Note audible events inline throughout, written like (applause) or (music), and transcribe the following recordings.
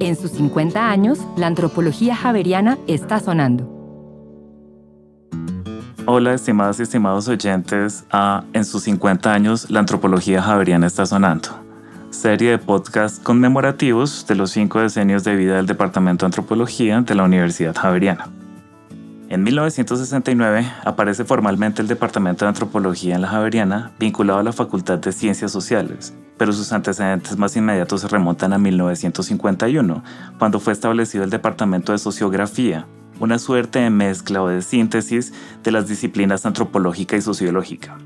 En sus 50 años, la antropología javeriana está sonando. Hola, estimadas y estimados oyentes a En sus 50 años, la antropología javeriana está sonando. Serie de podcasts conmemorativos de los cinco decenios de vida del Departamento de Antropología de la Universidad Javeriana. En 1969 aparece formalmente el Departamento de Antropología en la Javeriana, vinculado a la Facultad de Ciencias Sociales, pero sus antecedentes más inmediatos se remontan a 1951, cuando fue establecido el Departamento de Sociografía, una suerte de mezcla o de síntesis de las disciplinas antropológica y sociológica.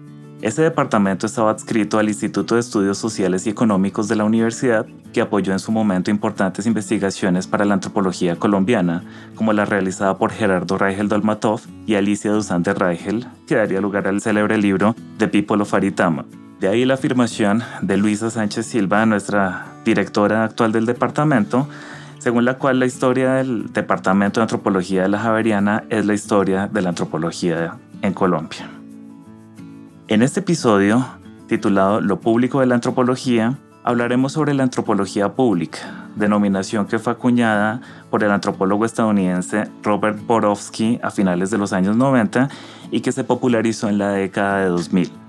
Este departamento estaba adscrito al Instituto de Estudios Sociales y Económicos de la universidad, que apoyó en su momento importantes investigaciones para la antropología colombiana, como la realizada por Gerardo Reichel Dolmatov y Alicia Duzán de Reichel, que daría lugar al célebre libro The People of Aritama. De ahí la afirmación de Luisa Sánchez Silva, nuestra directora actual del departamento, según la cual la historia del Departamento de Antropología de la Javeriana es la historia de la antropología en Colombia. En este episodio, titulado Lo público de la antropología, hablaremos sobre la antropología pública, denominación que fue acuñada por el antropólogo estadounidense Robert Borowski a finales de los años 90 y que se popularizó en la década de 2000.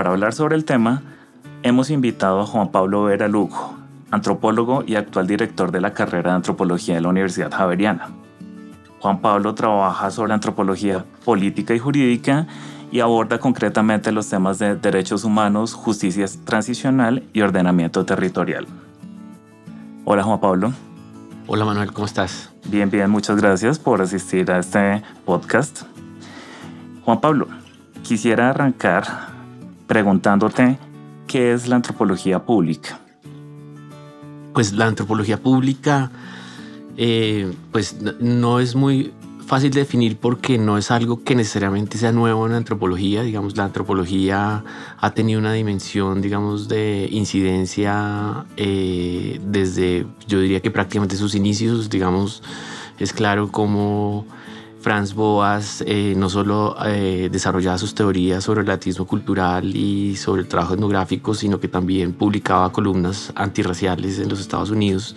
Para hablar sobre el tema, hemos invitado a Juan Pablo Vera Lugo, antropólogo y actual director de la carrera de antropología de la Universidad Javeriana. Juan Pablo trabaja sobre antropología política y jurídica y aborda concretamente los temas de derechos humanos, justicia transicional y ordenamiento territorial. Hola Juan Pablo. Hola Manuel, ¿cómo estás? Bien, bien, muchas gracias por asistir a este podcast. Juan Pablo, quisiera arrancar preguntándote qué es la antropología pública. Pues la antropología pública, eh, pues no es muy fácil de definir porque no es algo que necesariamente sea nuevo en la antropología. Digamos, la antropología ha tenido una dimensión, digamos, de incidencia eh, desde, yo diría que prácticamente sus inicios. Digamos, es claro cómo Franz Boas eh, no solo eh, desarrollaba sus teorías sobre el latismo cultural y sobre el trabajo etnográfico, sino que también publicaba columnas antirraciales en los Estados Unidos.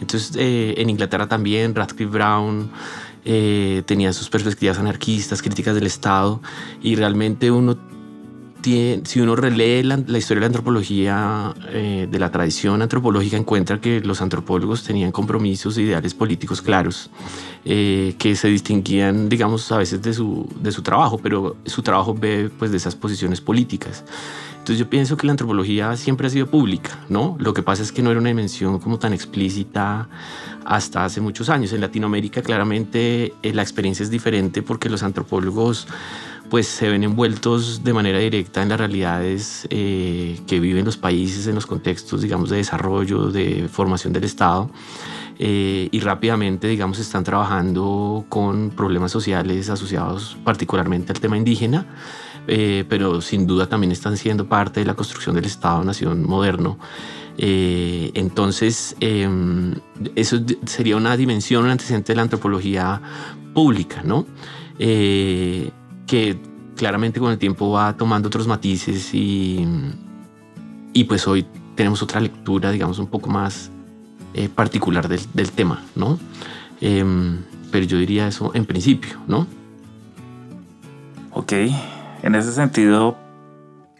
Entonces, en Inglaterra también, Radcliffe Brown, eh, tenía sus perspectivas anarquistas, críticas del Estado, y realmente uno tiene, si uno relee la, historia de la antropología, eh, de la tradición antropológica, encuentra que los antropólogos tenían compromisos e ideales políticos claros, eh, que se distinguían, digamos, a veces de su, de su trabajo, pero su trabajo ve pues de esas posiciones políticas. Entonces yo pienso que la antropología siempre ha sido pública, ¿no? Lo que pasa es que no era una dimensión como tan explícita hasta hace muchos años. En Latinoamérica claramente eh, la experiencia es diferente porque los antropólogos pues se ven envueltos de manera directa en las realidades eh, que viven los países, en los contextos, digamos, de desarrollo, de formación del Estado. Eh, y rápidamente, digamos, están trabajando con problemas sociales asociados particularmente al tema indígena eh, pero sin duda también están siendo parte de la construcción del Estado-Nación moderno. Eh, entonces, em, eso sería una dimensión, un antecedente de la antropología pública, ¿no? Eh, que claramente con el tiempo va tomando otros matices y, y pues hoy tenemos otra lectura, digamos, un poco más particular del, del, tema, ¿no? Em, pero yo diría eso en principio, ¿no? Ok, en ese sentido,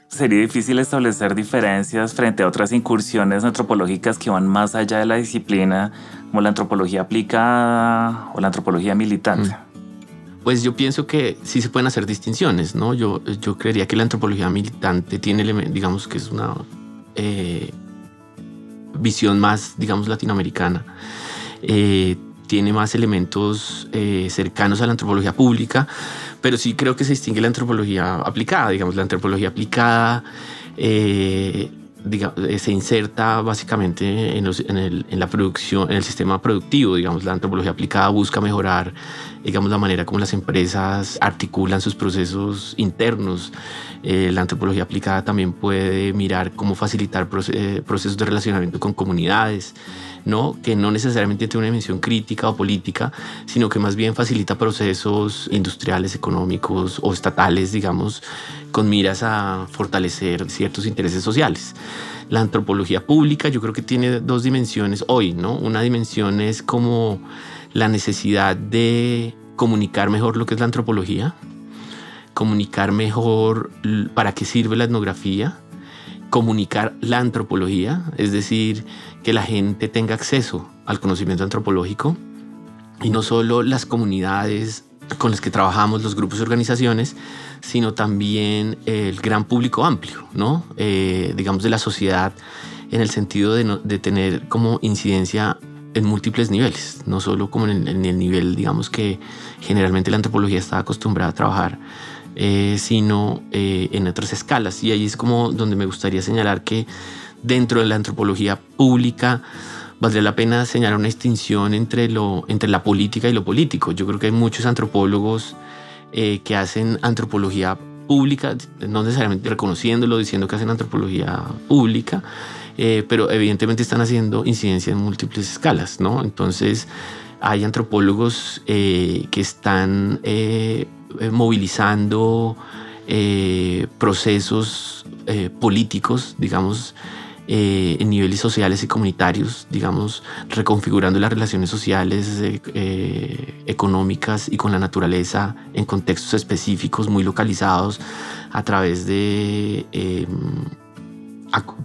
sería difícil establecer diferencias frente a otras incursiones antropológicas que van más allá de la disciplina, como la antropología aplicada o la antropología militante. Mm. Pues yo pienso que sí se pueden hacer distinciones, ¿no? Yo, yo creería que la antropología militante tiene, digamos que es una eh, visión más, digamos, latinoamericana. Eh, tiene más elementos eh, cercanos a la antropología pública, pero sí creo que se distingue la antropología aplicada, digamos, la antropología aplicada. Eh, se inserta básicamente en, en, la producción, en el sistema productivo, digamos, la antropología aplicada busca mejorar, digamos, la manera como las empresas articulan sus procesos internos. la antropología aplicada también puede mirar cómo facilitar procesos de relacionamiento con comunidades. ¿No? que no necesariamente tiene una dimensión crítica o política, sino que más bien facilita procesos industriales, económicos o estatales, digamos, con miras a fortalecer ciertos intereses sociales. la antropología pública yo creo que tiene dos dimensiones hoy, ¿no? Una dimensión es como la necesidad de comunicar mejor lo que es la antropología, comunicar mejor para qué sirve la etnografía, comunicar la antropología, es decir, que la gente tenga acceso al conocimiento antropológico y no solo las comunidades con las que trabajamos, los grupos y organizaciones, sino también el gran público amplio, ¿no? Eh, digamos de la sociedad en el sentido de, tener como incidencia en múltiples niveles, no solo como en el, nivel, digamos, que generalmente la antropología está acostumbrada a trabajar, eh, sino eh, en otras escalas. Y ahí es como donde me gustaría señalar que dentro de la antropología pública, valdría la pena señalar una distinción entre, lo, entre la política y lo político. Yo creo que hay muchos antropólogos eh, que hacen antropología pública, no necesariamente reconociéndolo, diciendo que hacen antropología pública, eh, pero evidentemente están haciendo incidencia en múltiples escalas, ¿no? Entonces, hay antropólogos eh, que están movilizando procesos políticos, digamos, eh, en niveles sociales y comunitarios, digamos, reconfigurando las relaciones sociales, eh, eh, económicas y con la naturaleza en contextos específicos, muy localizados, a través de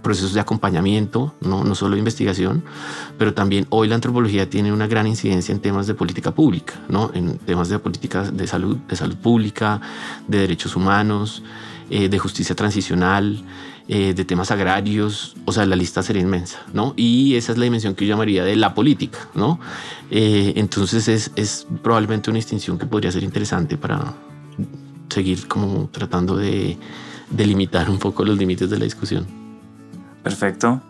procesos de acompañamiento, no, no solo de investigación, pero también hoy la antropología tiene una gran incidencia en temas de política pública, ¿no? en temas de política de salud, de salud pública, de derechos humanos, de justicia transicional, eh, de temas agrarios, o sea, la lista sería inmensa, ¿no? Y esa es la dimensión que yo llamaría de la política, ¿no? Eh, entonces es, es, probablemente una distinción que podría ser interesante para seguir como tratando de delimitar un poco los límites de la discusión. Perfecto.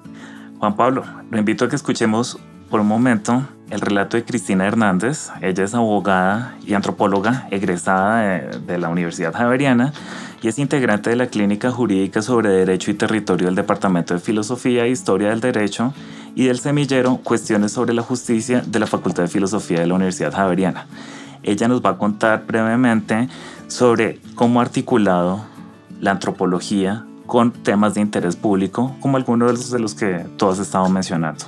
Juan Pablo, lo invito a que escuchemos por un momento el relato de Cristina Hernández. Ella es abogada y antropóloga egresada de, de la Universidad Javeriana y es integrante de la Clínica Jurídica sobre Derecho y Territorio del Departamento de Filosofía e Historia del Derecho y del semillero Cuestiones sobre la Justicia de la Facultad de Filosofía de la Universidad Javeriana. Ella nos va a contar brevemente sobre cómo ha articulado la antropología con temas de interés público, como algunos de los que todos estamos mencionando.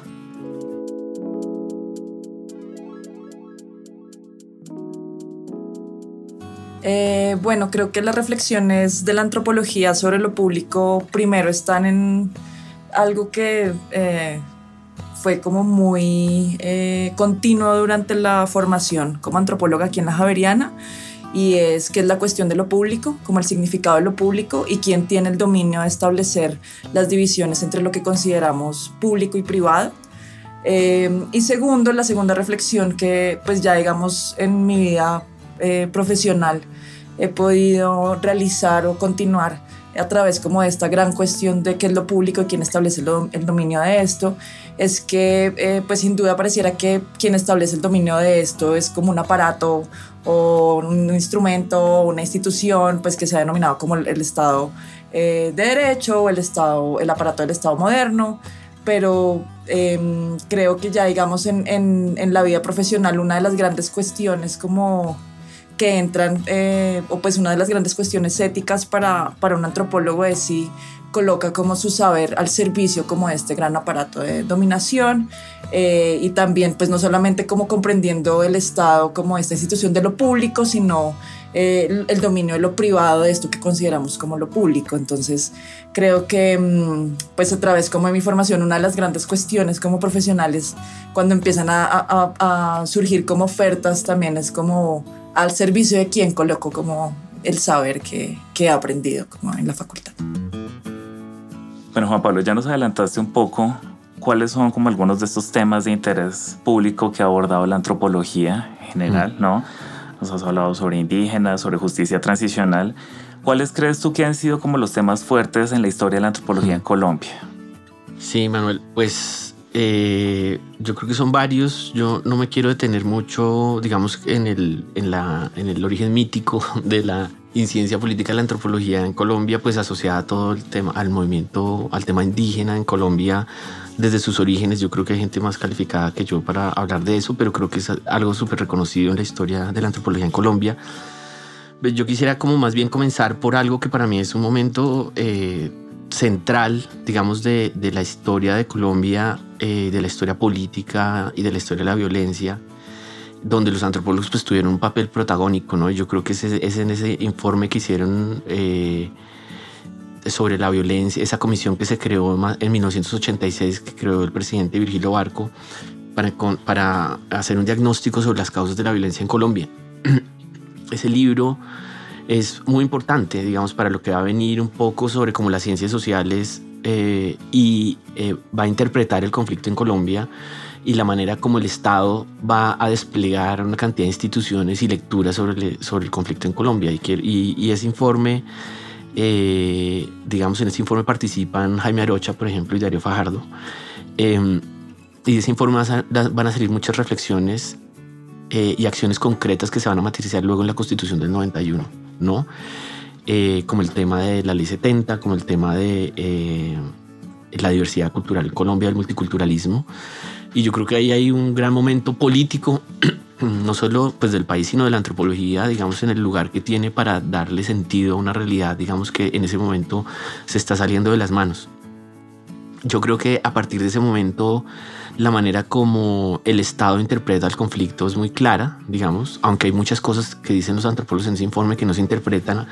Eh, bueno, creo que las reflexiones de la antropología sobre lo público primero están en algo que eh, fue como muy eh, continuo durante la formación como antropóloga aquí en la Javeriana y es que es la cuestión de lo público, como el significado de lo público y quién tiene el dominio de establecer las divisiones entre lo que consideramos público y privado. y segundo, la segunda reflexión que pues ya digamos en mi vida eh, profesional he podido realizar o continuar a través como de esta gran cuestión de qué es lo público y quién establece el, dominio de esto, es que eh, pues sin duda pareciera que quien establece el dominio de esto es como un aparato o un instrumento o una institución pues que se ha denominado como el, Estado eh, de Derecho o el, Estado, el aparato del Estado moderno, pero em, creo que ya digamos en, en, en la vida profesional una de las grandes cuestiones como que entran, eh, o pues una de las grandes cuestiones éticas para, para un antropólogo es si coloca como su saber al servicio como este gran aparato de dominación eh, y también pues no solamente como comprendiendo el Estado como esta institución de lo público, sino eh, el, dominio de lo privado de esto que consideramos como lo público. Entonces creo que mm, pues a través como de mi formación una de las grandes cuestiones como profesionales cuando empiezan a, a, a surgir como ofertas también es como al servicio de quien coloco como el saber que, que he aprendido como en la facultad. Bueno, Juan Pablo, ya nos adelantaste un poco cuáles son como algunos de estos temas de interés público que ha abordado la antropología en general, ¿no? Nos has hablado sobre indígenas, sobre justicia transicional. ¿Cuáles crees tú que han sido como los temas fuertes en la historia de la antropología en Colombia? Sí, Manuel, pues eh, yo creo que son varios. Yo no me quiero detener mucho, digamos, en el, en, la, en el origen mítico (laughs) de la incidencia política de la antropología en Colombia, pues asociada a todo el tema, al movimiento, al tema indígena en Colombia desde sus orígenes. Yo creo que hay gente más calificada que yo para hablar de eso, pero creo que es algo súper reconocido en la historia de la antropología en Colombia. Yo quisiera como más bien comenzar por algo que para mí es un momento eh, central, digamos, de, la historia de Colombia, eh, de la historia política y de la historia de la violencia, donde los antropólogos pues tuvieron un papel protagónico, ¿no? Yo creo que es, en ese informe que hicieron eh, sobre la violencia, esa comisión que se creó en 1986, que creó el presidente Virgilio Barco, para, para hacer un diagnóstico sobre las causas de la violencia en Colombia. (clears throat) ese libro es muy importante, digamos, para lo que va a venir un poco sobre cómo las ciencias sociales eh, y eh, va a interpretar el conflicto en Colombia y la manera como el Estado va a desplegar una cantidad de instituciones y lecturas sobre, el, sobre el conflicto en Colombia. Y, y, ese informe, eh, digamos, en ese informe participan Jaime Arocha, por ejemplo, y Darío Fajardo. Em, y de ese informe van a salir muchas reflexiones y acciones concretas que se van a materializar luego en la Constitución del 91. ¿no? Eh, como el tema de la ley 70, como el tema de eh, la diversidad cultural en Colombia, el multiculturalismo. Y yo creo que ahí hay un gran momento político, (clears throat) no solo pues del país, sino de la antropología, digamos, en el lugar que tiene para darle sentido a una realidad, digamos, que en ese momento se está saliendo de las manos. Yo creo que a partir de ese momento la manera como el Estado interpreta el conflicto es muy clara, digamos, aunque hay muchas cosas que dicen los antropólogos en ese informe que no se interpretan,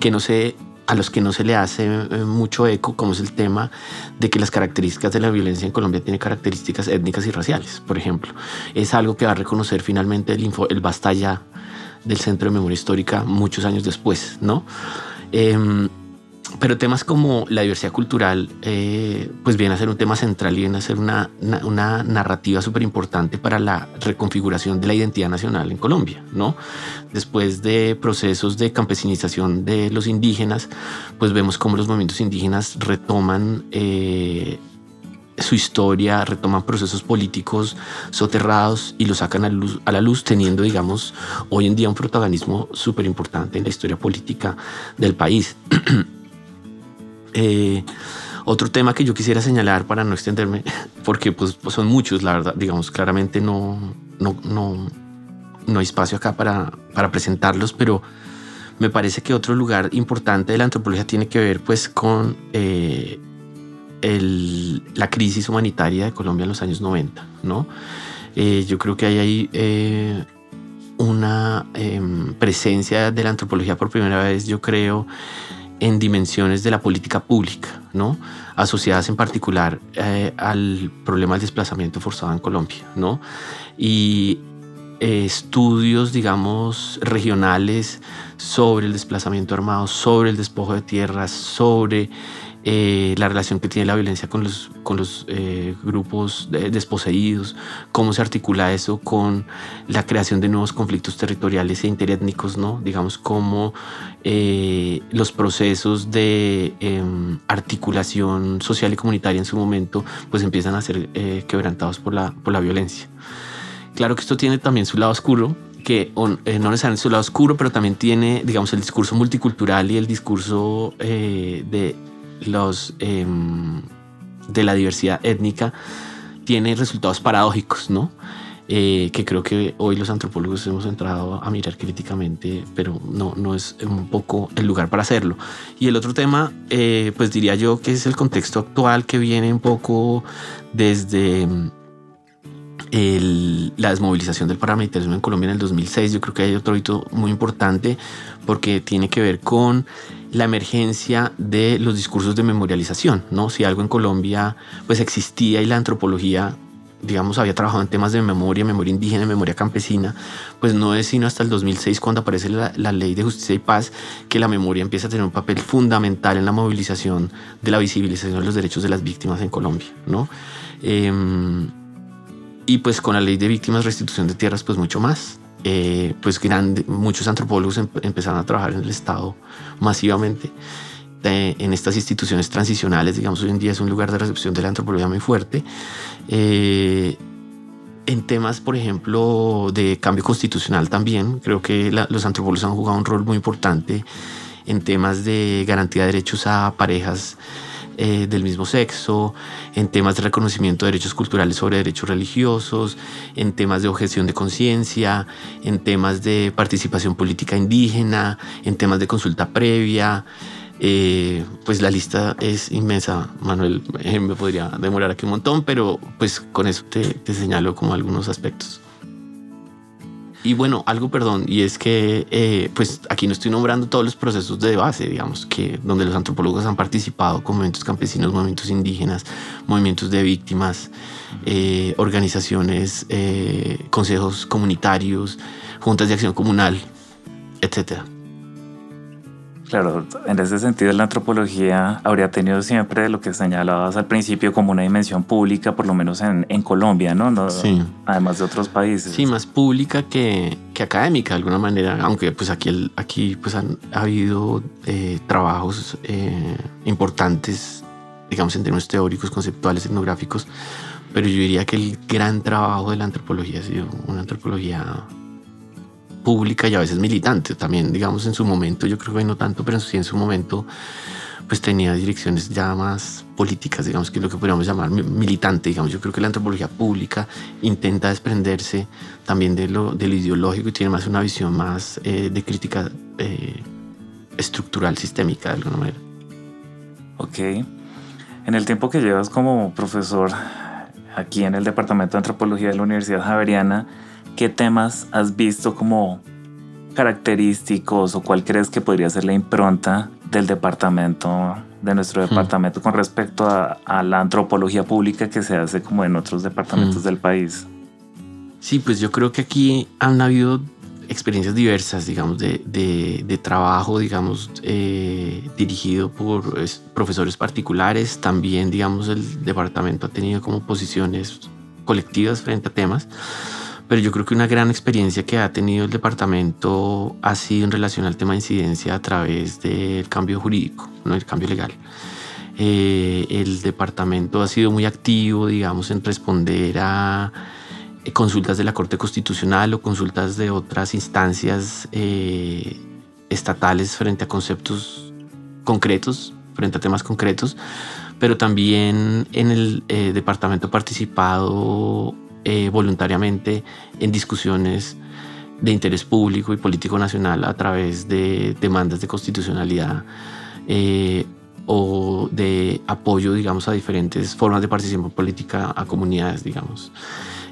que no se a los que no se le hace eh, mucho eco, como es el tema de que las características de la violencia en Colombia tienen características étnicas y raciales, por ejemplo. Es algo que va a reconocer finalmente el, info, el Basta Ya del Centro de Memoria Histórica muchos años después, ¿no? Em, pero temas como la diversidad cultural, eh, pues viene a ser un tema central y viene a ser una, una, narrativa súper importante para la reconfiguración de la identidad nacional en Colombia, ¿no? Después de procesos de campesinización de los indígenas, pues vemos cómo los movimientos indígenas retoman eh, su historia, retoman procesos políticos soterrados y lo sacan a, luz, a la luz, teniendo, digamos, hoy en día un protagonismo súper importante en la historia política del país. (clears throat) Eh, otro tema que yo quisiera señalar para no extenderme, (laughs) porque pues, son muchos, la verdad, digamos, claramente no, no, no, no hay espacio acá para, para presentarlos, pero me parece que otro lugar importante de la antropología tiene que ver pues con eh, el, la crisis humanitaria de Colombia en los años 90, ¿no? Eh, yo creo que hay ahí una em, presencia de la antropología por primera vez, yo creo, en dimensiones de la política pública, ¿no? asociadas en particular eh, al problema del desplazamiento forzado en Colombia. ¿no? Y eh, estudios, digamos, regionales sobre el desplazamiento armado, sobre el despojo de tierras, sobre eh, la relación que tiene la violencia con los, con los eh, grupos desposeídos, cómo se articula eso con la creación de nuevos conflictos territoriales e interétnicos, ¿no? Digamos, cómo eh, los procesos de em, articulación social y comunitaria en su momento pues empiezan a ser quebrantados por la, por la violencia. Claro que esto tiene también su lado oscuro, que no necesariamente su lado oscuro, pero también tiene, digamos, el discurso multicultural y el discurso de los, em, de la diversidad étnica tiene resultados paradójicos, ¿no? Eh, que creo que hoy los antropólogos hemos entrado a mirar críticamente, pero no, no es un poco el lugar para hacerlo. Y el otro tema, eh, pues diría yo que es el contexto actual que viene un poco desde em, la desmovilización del paramilitarismo en Colombia en el 2006. Yo creo que hay otro hito muy importante porque tiene que ver con la emergencia de los discursos de memorialización, ¿no? Si algo en Colombia pues existía y la antropología digamos, había trabajado en temas de memoria, memoria indígena, memoria campesina, pues no es sino hasta el 2006 cuando aparece la, ley de justicia y paz que la memoria empieza a tener un papel fundamental en la movilización de la visibilización de los derechos de las víctimas en Colombia, ¿no? Em, y pues con la ley de víctimas, restitución de tierras, pues mucho más. Eh, pues grande, muchos antropólogos empezaron a trabajar en el Estado masivamente en estas instituciones transicionales, digamos, hoy en día es un lugar de recepción de la antropología muy fuerte. Eh, en temas, por ejemplo, de cambio constitucional también, creo que los antropólogos han jugado un rol muy importante en temas de garantía de derechos a parejas eh, del mismo sexo, en temas de reconocimiento de derechos culturales sobre derechos religiosos, en temas de objeción de conciencia, en temas de participación política indígena, en temas de consulta previa. Eh, pues la lista es inmensa, Manuel, (laughs) me podría demorar aquí un montón, pero pues con eso te, te señalo como algunos aspectos. Y bueno, algo, perdón, y es que eh, pues aquí no estoy nombrando todos los procesos de base, digamos, que donde los antropólogos han participado con movimientos campesinos, movimientos indígenas, movimientos de víctimas, eh, organizaciones, eh, consejos comunitarios, juntas de acción comunal, etcétera. Claro, en ese sentido la antropología habría tenido siempre lo que señalabas al principio como una dimensión pública, por lo menos en, en Colombia, ¿no? Sí. Además de otros países. Sí, más pública que, que académica de alguna manera, aunque pues aquí, aquí pues han ha habido eh, trabajos eh, importantes, digamos en términos teóricos, conceptuales, etnográficos, pero yo diría que el gran trabajo de la antropología ha sido una antropología pública y a veces militante también, digamos, en su momento, yo creo que no tanto, pero sí en su momento, pues tenía direcciones ya más políticas, digamos, que lo que podríamos llamar militante, digamos. Yo creo que la antropología pública intenta desprenderse también de lo, de ideológico y tiene más una visión más eh, de crítica eh, estructural, sistémica, de alguna manera. Ok. En el tiempo que llevas como profesor aquí en el Departamento de Antropología de la Universidad Javeriana, ¿qué temas has visto como característicos o cuál crees que podría ser la impronta del departamento, de nuestro departamento con respecto a, la antropología pública que se hace como en otros departamentos del país? Sí, pues yo creo que aquí han habido experiencias diversas, digamos, de, de, trabajo, digamos, eh, dirigido por profesores particulares. También, digamos, el departamento ha tenido como posiciones colectivas frente a temas. Pero yo creo que una gran experiencia que ha tenido el departamento ha sido en relación al tema de incidencia a través del cambio jurídico, no el cambio legal. Eh, el departamento ha sido muy activo, digamos, en responder a eh, consultas de la Corte Constitucional o consultas de otras instancias eh, estatales frente a conceptos concretos, frente a temas concretos, pero también en el departamento ha participado eh, voluntariamente en discusiones de interés público y político nacional a través de demandas de constitucionalidad eh, o de apoyo, digamos, a diferentes formas de participación política a comunidades, digamos.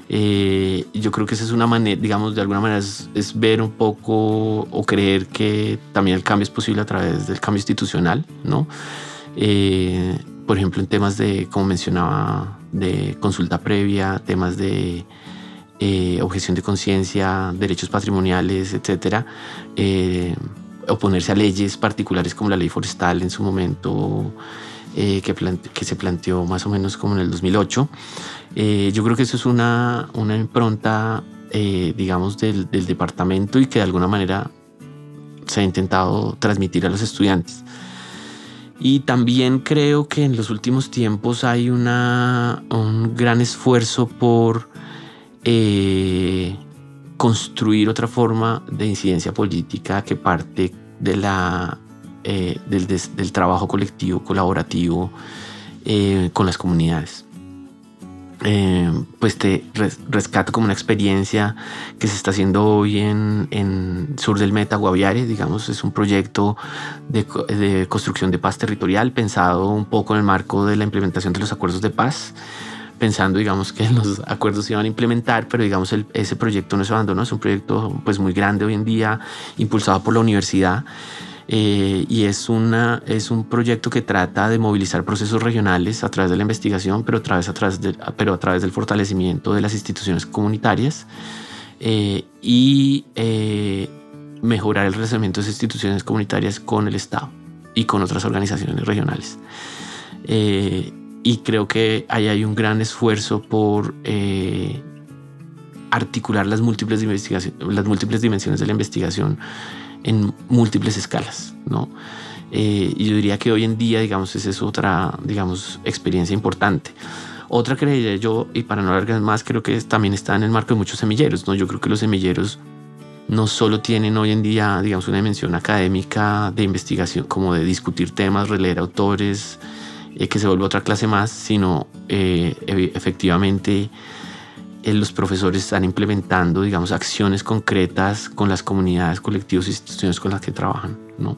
Eh, yo creo que esa es una manera, digamos, de alguna manera es, ver un poco o creer que también el cambio es posible a través del cambio institucional, ¿no? por ejemplo, en temas de, como mencionaba de consulta previa, temas de eh, objeción de conciencia, derechos patrimoniales, etcétera, eh, oponerse a leyes particulares como la ley forestal en su momento, eh, que, que, se planteó más o menos como en el 2008. yo creo que eso es una, una impronta, digamos, del, del departamento y que de alguna manera se ha intentado transmitir a los estudiantes. Y también creo que en los últimos tiempos hay una, un gran esfuerzo por eh, construir otra forma de incidencia política que parte de la, eh, del, trabajo colectivo, colaborativo eh, con las comunidades. Eh, pues te rescato como una experiencia que se está haciendo hoy en, en Sur del Meta, Guaviare, digamos, es un proyecto de, de, construcción de paz territorial pensado un poco en el marco de la implementación de los acuerdos de paz, pensando, digamos, que (laughs) los acuerdos se iban a implementar, pero digamos, el, ese proyecto no se abandonó, es un proyecto pues muy grande hoy en día, impulsado por la universidad eh, y es, una, es un proyecto que trata de movilizar procesos regionales a través de la investigación, pero a través, a través, pero a través del fortalecimiento de las instituciones comunitarias eh, y eh, mejorar el relacionamiento de esas instituciones comunitarias con el Estado y con otras organizaciones regionales. y creo que ahí hay un gran esfuerzo por articular las múltiples, las múltiples dimensiones de la investigación en múltiples escalas, ¿no? Eh, y yo diría que hoy en día, digamos, esa es otra, digamos, experiencia importante. Otra creería yo, y para no alargar más, creo que también está en el marco de muchos semilleros, ¿no? Yo creo que los semilleros no solo tienen hoy en día, digamos, una dimensión académica de investigación, como de discutir temas, releer autores, eh, que se vuelve otra clase más, sino eh, efectivamente los profesores están implementando, digamos, acciones concretas con las comunidades, colectivos e instituciones con las que trabajan, ¿no?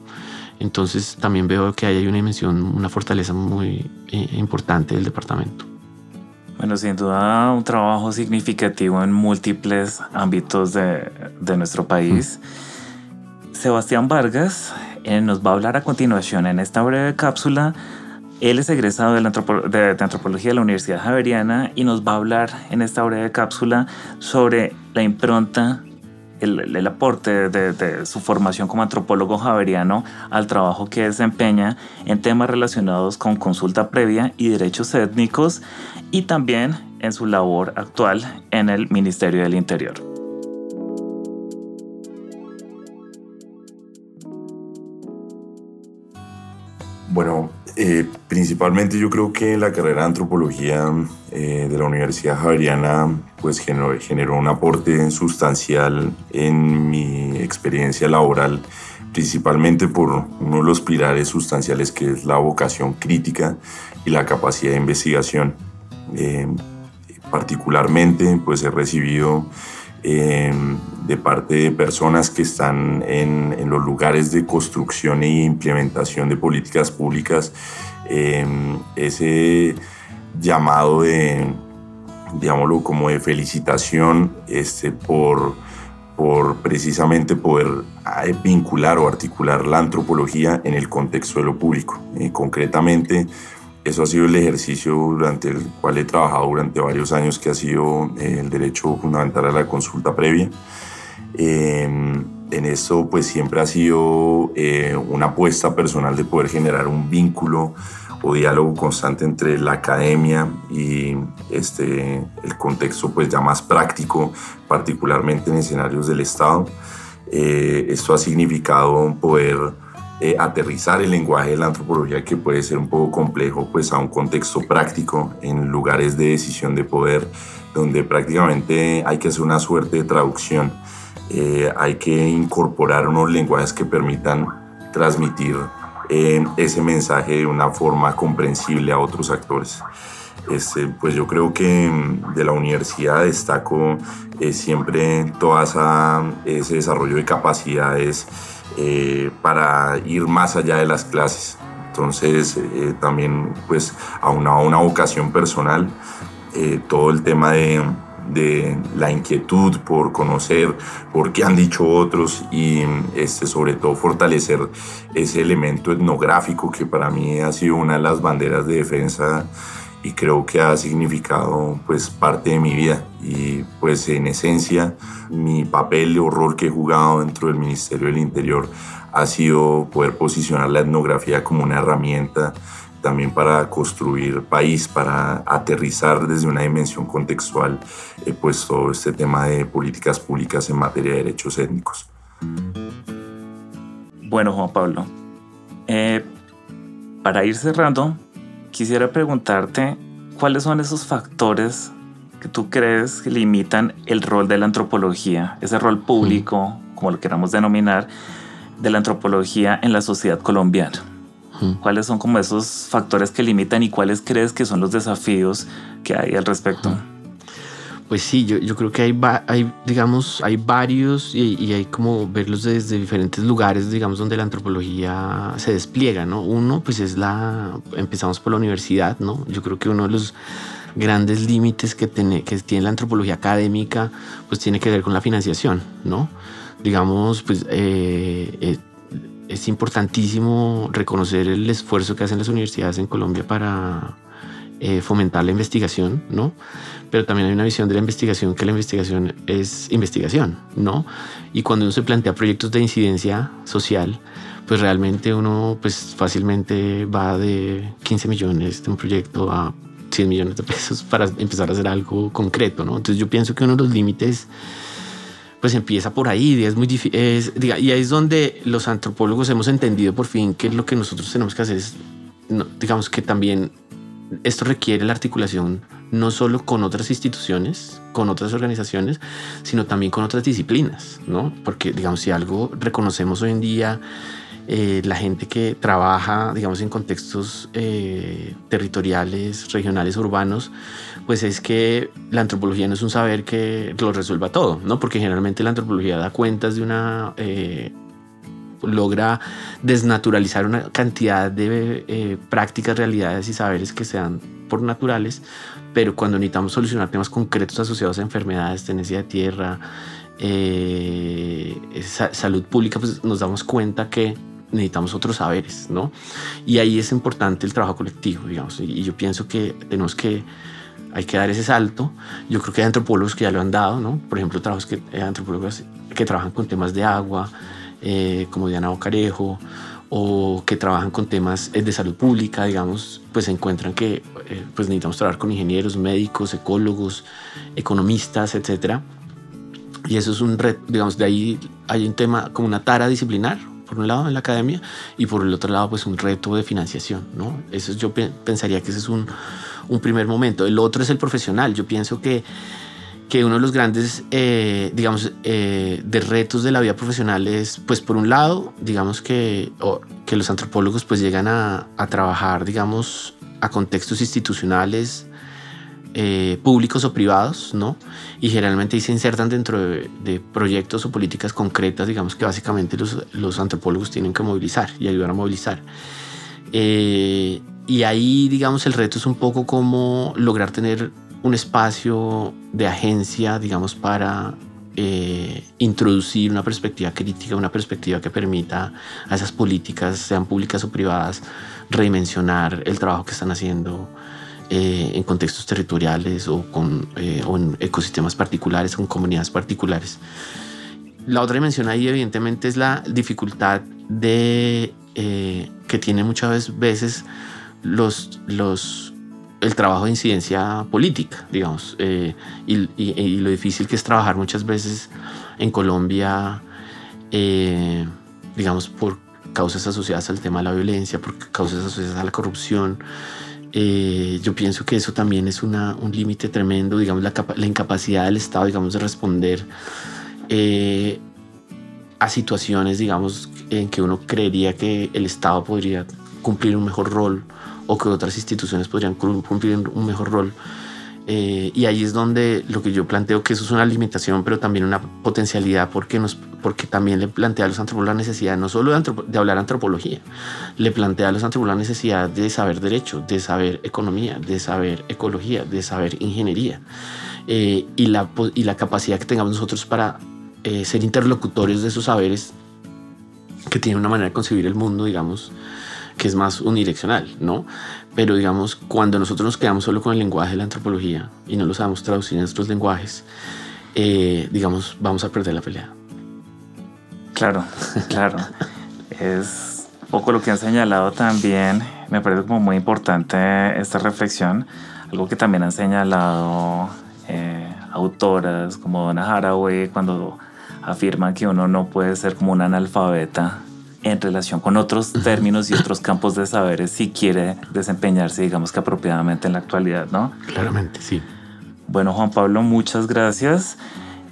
Entonces también veo que hay una dimensión, una fortaleza muy eh, importante del departamento. Bueno, sin duda un trabajo significativo en múltiples ámbitos de, de nuestro país. Sebastián Vargas eh, nos va a hablar a continuación en esta breve cápsula. Él es egresado de, la de, antropología de la Universidad Javeriana y nos va a hablar en esta breve cápsula sobre la impronta el, aporte de, su formación como antropólogo javeriano al trabajo que desempeña en temas relacionados con consulta previa y derechos étnicos y también en su labor actual en el Ministerio del Interior. Bueno, eh, principalmente yo creo que la carrera de antropología eh, de la Universidad Javeriana pues generó, generó, un aporte sustancial en mi experiencia laboral, principalmente por uno de los pilares sustanciales que es la vocación crítica y la capacidad de investigación. Eh, particularmente pues he recibido de parte de personas que están en, en, los lugares de construcción e implementación de políticas públicas, em, ese llamado de, digámoslo, como de felicitación este, por, por precisamente poder eh, vincular o articular la antropología en el contexto de lo público. Eh, concretamente, eso ha sido el ejercicio durante el cual he trabajado durante varios años, que ha sido eh, el derecho fundamental a la consulta previa. Em, en esto pues siempre ha sido eh, una apuesta personal de poder generar un vínculo o diálogo constante entre la academia y este, el contexto pues ya más práctico, particularmente en escenarios del Estado. Eh, esto ha significado poder eh, aterrizar el lenguaje de la antropología que puede ser un poco complejo pues a un contexto práctico en lugares de decisión de poder donde prácticamente hay que hacer una suerte de traducción eh, hay que incorporar unos lenguajes que permitan transmitir eh, ese mensaje de una forma comprensible a otros actores. Este, pues yo creo que mm, de la universidad destaco eh, siempre todo ese desarrollo de capacidades para ir más allá de las clases. Entonces también pues a una, una vocación personal, todo el tema de de la inquietud por conocer, por qué han dicho otros y este, sobre todo fortalecer ese elemento etnográfico que para mí ha sido una de las banderas de defensa y creo que ha significado pues parte de mi vida. Y pues en esencia mi papel o rol que he jugado dentro del Ministerio del Interior ha sido poder posicionar la etnografía como una herramienta también para construir país, para aterrizar desde una dimensión contextual he pues todo este tema de políticas públicas en materia de derechos étnicos. Bueno, Juan Pablo, eh, para ir cerrando, quisiera preguntarte cuáles son esos factores que tú crees que limitan el rol de la antropología, ese rol público, como lo queramos denominar, de la antropología en la sociedad colombiana. ¿Cuáles son como esos factores que limitan y cuáles crees que son los desafíos que hay al respecto? Pues sí, yo, yo creo que hay, hay, digamos, hay varios y, hay como verlos desde diferentes lugares, digamos, donde la antropología se despliega, ¿no? Uno, pues es la, empezamos por la universidad, ¿no? Yo creo que uno de los grandes límites que tiene, que tiene la antropología académica, pues tiene que ver con la financiación, ¿no? Digamos, pues eh, eh es importantísimo reconocer el esfuerzo que hacen las universidades en Colombia para eh, fomentar la investigación, ¿no? Pero también hay una visión de la investigación que la investigación es investigación, ¿no? Y cuando uno se plantea proyectos de incidencia social, pues realmente uno pues fácilmente va de 15 millones de un proyecto a 100 millones de pesos para empezar a hacer algo concreto, ¿no? Entonces yo pienso que uno de los límites pues empieza por ahí y es muy difícil. y ahí es donde los antropólogos hemos entendido por fin que lo que nosotros tenemos que hacer es, digamos que también esto requiere la articulación no solo con otras instituciones, con otras organizaciones, sino también con otras disciplinas, ¿no? Porque, digamos, si algo reconocemos hoy en día, eh, la gente que trabaja, digamos, en contextos eh, territoriales, regionales, urbanos, pues es que la antropología no es un saber que lo resuelva todo, ¿no? Porque generalmente la antropología da cuentas de una, eh, logra desnaturalizar una cantidad de eh, prácticas, realidades y saberes que sean por naturales, pero cuando necesitamos solucionar temas concretos asociados a enfermedades, tenencia de tierra, eh, salud pública, pues nos damos cuenta que necesitamos otros saberes, ¿no? Y ahí es importante el trabajo colectivo, digamos, y, yo pienso que tenemos que, hay que dar ese salto. Yo creo que hay antropólogos que ya lo han dado, ¿no? Por ejemplo, trabajos que, hay antropólogos que trabajan con temas de agua, eh, como Diana Bocarejo, o que trabajan con temas eh, de salud pública, digamos, pues encuentran que eh, pues necesitamos trabajar con ingenieros, médicos, ecólogos, economistas, etcétera. Y eso es un reto, digamos, de ahí hay un tema como una tara disciplinar, por un lado en la academia y por el otro lado pues un reto de financiación, ¿no? Eso yo pensaría que ese es un, un, primer momento. El otro es el profesional. Yo pienso que, que uno de los grandes, eh, digamos, eh, de retos de la vida profesional es, pues por un lado, digamos que, que los antropólogos pues llegan a, a trabajar, digamos, a contextos institucionales, eh, públicos o privados, ¿no? Y generalmente se insertan dentro de, proyectos o políticas concretas, digamos que básicamente los, los, antropólogos tienen que movilizar y ayudar a movilizar. Eh, y ahí, digamos, el reto es un poco cómo lograr tener un espacio de agencia, digamos, para eh, introducir una perspectiva crítica, una perspectiva que permita a esas políticas, sean públicas o privadas, redimensionar el trabajo que están haciendo eh, en contextos territoriales o, con, eh, o en ecosistemas particulares, con comunidades particulares. La otra dimensión ahí evidentemente es la dificultad de, eh, que tiene muchas veces los, los, el trabajo de incidencia política, digamos, y, y, lo difícil que es trabajar muchas veces en Colombia, digamos, por causas asociadas al tema de la violencia, por causas asociadas a la corrupción, eh, yo pienso que eso también es una, un límite tremendo, digamos, la, la, incapacidad del Estado, digamos, de responder eh, a situaciones, digamos, en que uno creería que el Estado podría cumplir un mejor rol o que otras instituciones podrían cumplir un mejor rol. Eh, y ahí es donde lo que yo planteo que eso es una limitación, pero también una potencialidad, porque, nos, porque también le plantea a los antropólogos la necesidad no solo de, hablar antropología, le plantea a los antropólogos la necesidad de saber derecho, de saber economía, de saber ecología, de saber ingeniería, eh, y, la, y la capacidad que tengamos nosotros para eh, ser interlocutores de esos saberes que tienen una manera de concebir el mundo, digamos, que es más unidireccional, ¿no? Pero digamos, cuando nosotros nos quedamos solo con el lenguaje de la antropología y no lo sabemos traducir en nuestros lenguajes, eh, digamos, vamos a perder la pelea. Claro, claro. es poco lo que han señalado también. Me parece como muy importante esta reflexión. Algo que también han señalado eh, autoras como Donna Haraway cuando afirman que uno no puede ser como un analfabeta en relación con otros términos y otros campos de saberes si quiere desempeñarse, digamos que apropiadamente en la actualidad, ¿no? Claramente, sí. Bueno, Juan Pablo, muchas gracias.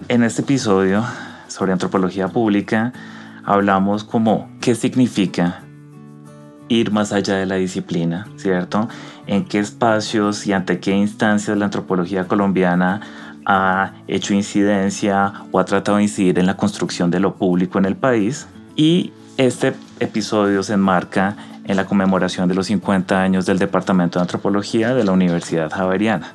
En este episodio sobre antropología pública hablamos como qué significa ir más allá de la disciplina, ¿cierto? En qué espacios y ante qué instancias la antropología colombiana ha hecho incidencia o ha tratado de incidir en la construcción de lo público en el país y este episodio se enmarca en la conmemoración de los 50 años del Departamento de Antropología de la Universidad Javeriana.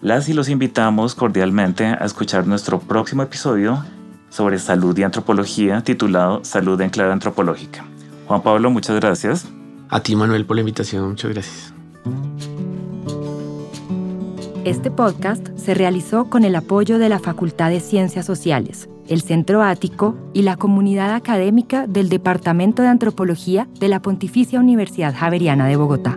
Las y los invitamos cordialmente a escuchar nuestro próximo episodio sobre salud y antropología titulado Salud en clave antropológica. Juan Pablo, muchas gracias. A ti, Manuel, por la invitación. Muchas gracias. Este podcast se realizó con el apoyo de la Facultad de Ciencias Sociales el Centro Ático y la comunidad académica del Departamento de Antropología de la Pontificia Universidad Javeriana de Bogotá.